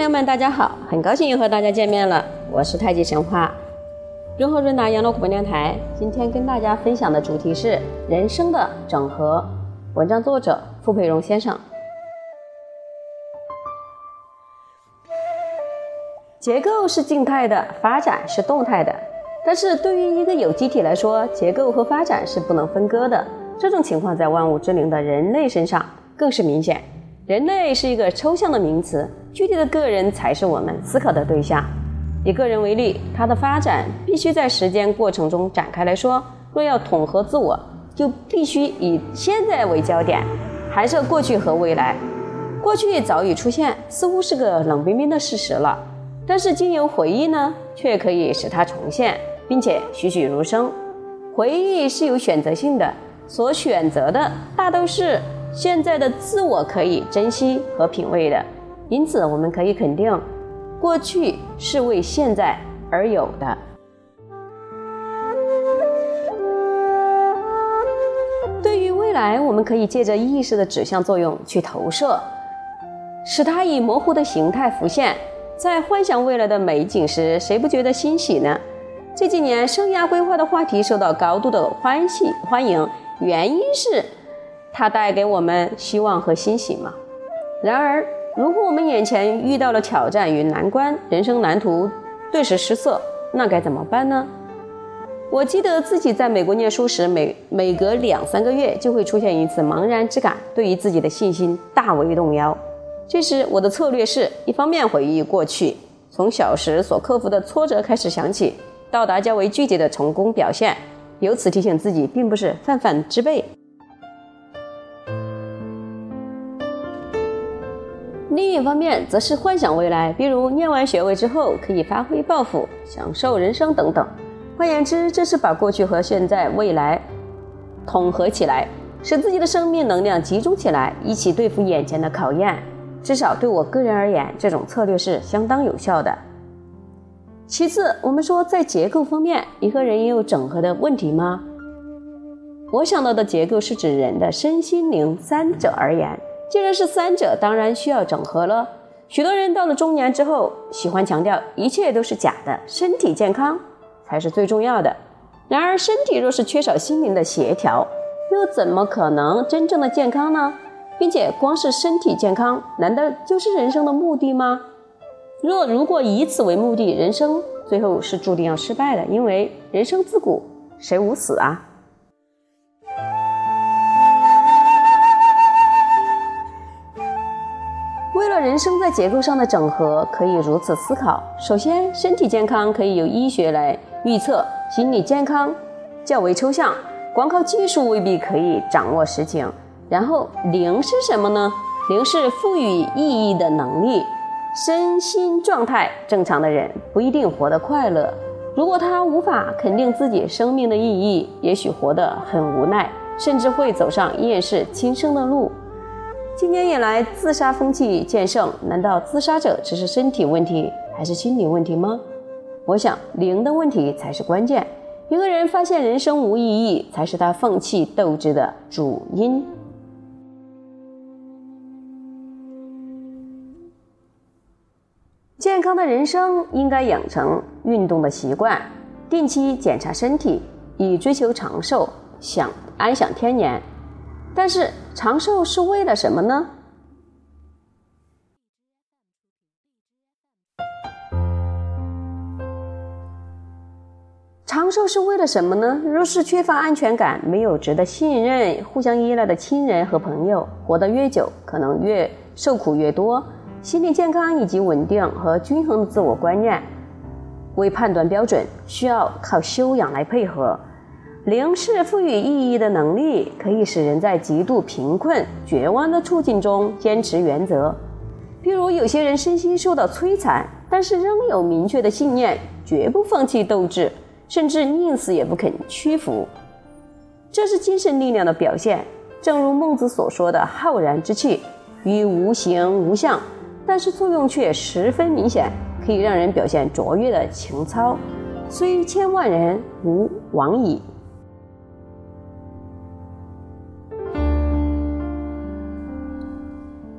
朋友们，大家好，很高兴又和大家见面了，我是太极神话润和润达养老广播电台。今天跟大家分享的主题是人生的整合。文章作者傅培荣先生。结构是静态的，发展是动态的。但是对于一个有机体来说，结构和发展是不能分割的。这种情况在万物之灵的人类身上更是明显。人类是一个抽象的名词，具体的个人才是我们思考的对象。以个人为例，它的发展必须在时间过程中展开来说。若要统合自我，就必须以现在为焦点，还是过去和未来。过去早已出现，似乎是个冷冰冰的事实了。但是经由回忆呢，却可以使它重现，并且栩栩如生。回忆是有选择性的，所选择的大都是。现在的自我可以珍惜和品味的，因此我们可以肯定，过去是为现在而有的。对于未来，我们可以借着意识的指向作用去投射，使它以模糊的形态浮现。在幻想未来的美景时，谁不觉得欣喜呢？这几年，生涯规划的话题受到高度的欢喜欢迎，原因是。它带给我们希望和欣喜吗？然而，如果我们眼前遇到了挑战与难关，人生蓝图顿时失色，那该怎么办呢？我记得自己在美国念书时，每每隔两三个月就会出现一次茫然之感，对于自己的信心大为动摇。这时，我的策略是一方面回忆过去，从小时所克服的挫折开始想起，到达较为具体的成功表现，由此提醒自己并不是泛泛之辈。另一方面，则是幻想未来，比如念完学位之后可以发挥抱负、享受人生等等。换言之，这是把过去和现在、未来统合起来，使自己的生命能量集中起来，一起对付眼前的考验。至少对我个人而言，这种策略是相当有效的。其次，我们说在结构方面，一个人也有整合的问题吗？我想到的结构是指人的身心灵三者而言。既然是三者，当然需要整合了。许多人到了中年之后，喜欢强调一切都是假的，身体健康才是最重要的。然而，身体若是缺少心灵的协调，又怎么可能真正的健康呢？并且，光是身体健康，难道就是人生的目的吗？若如果以此为目的，人生最后是注定要失败的，因为人生自古谁无死啊？人生在结构上的整合可以如此思考：首先，身体健康可以由医学来预测；心理健康较为抽象，光靠技术未必可以掌握实情。然后，灵是什么呢？灵是赋予意义的能力。身心状态正常的人不一定活得快乐。如果他无法肯定自己生命的意义，也许活得很无奈，甚至会走上厌世轻生的路。今年以来，自杀风气渐盛，难道自杀者只是身体问题，还是心理问题吗？我想，灵的问题才是关键。一个人发现人生无意义，才是他放弃斗志的主因。健康的人生应该养成运动的习惯，定期检查身体，以追求长寿，享安享天年。但是长寿是为了什么呢？长寿是为了什么呢？若是缺乏安全感，没有值得信任、互相依赖的亲人和朋友，活得越久，可能越受苦越多。心理健康以及稳定和均衡的自我观念为判断标准，需要靠修养来配合。零是赋予意义的能力，可以使人在极度贫困、绝望的处境中坚持原则。譬如，有些人身心受到摧残，但是仍有明确的信念，绝不放弃斗志，甚至宁死也不肯屈服。这是精神力量的表现。正如孟子所说的“浩然之气，与无形无相”，但是作用却十分明显，可以让人表现卓越的情操。虽千万人，吾往矣。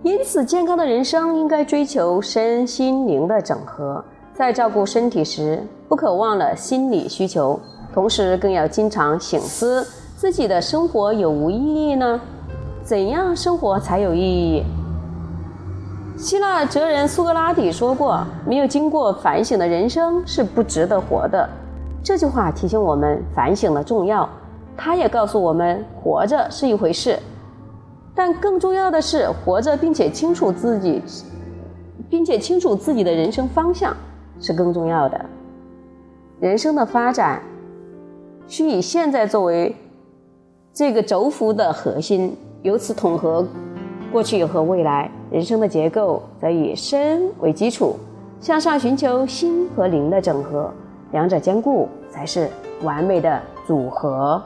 因此，健康的人生应该追求身心灵的整合，在照顾身体时，不可忘了心理需求，同时更要经常醒思自己的生活有无意义呢？怎样生活才有意义？希腊哲人苏格拉底说过：“没有经过反省的人生是不值得活的。”这句话提醒我们反省的重要。他也告诉我们，活着是一回事，但更重要的是活着并且清楚自己，并且清楚自己的人生方向是更重要的。人生的发展需以现在作为这个轴幅的核心，由此统合过去和未来。人生的结构则以身为基础，向上寻求心和灵的整合，两者兼顾才是完美的组合。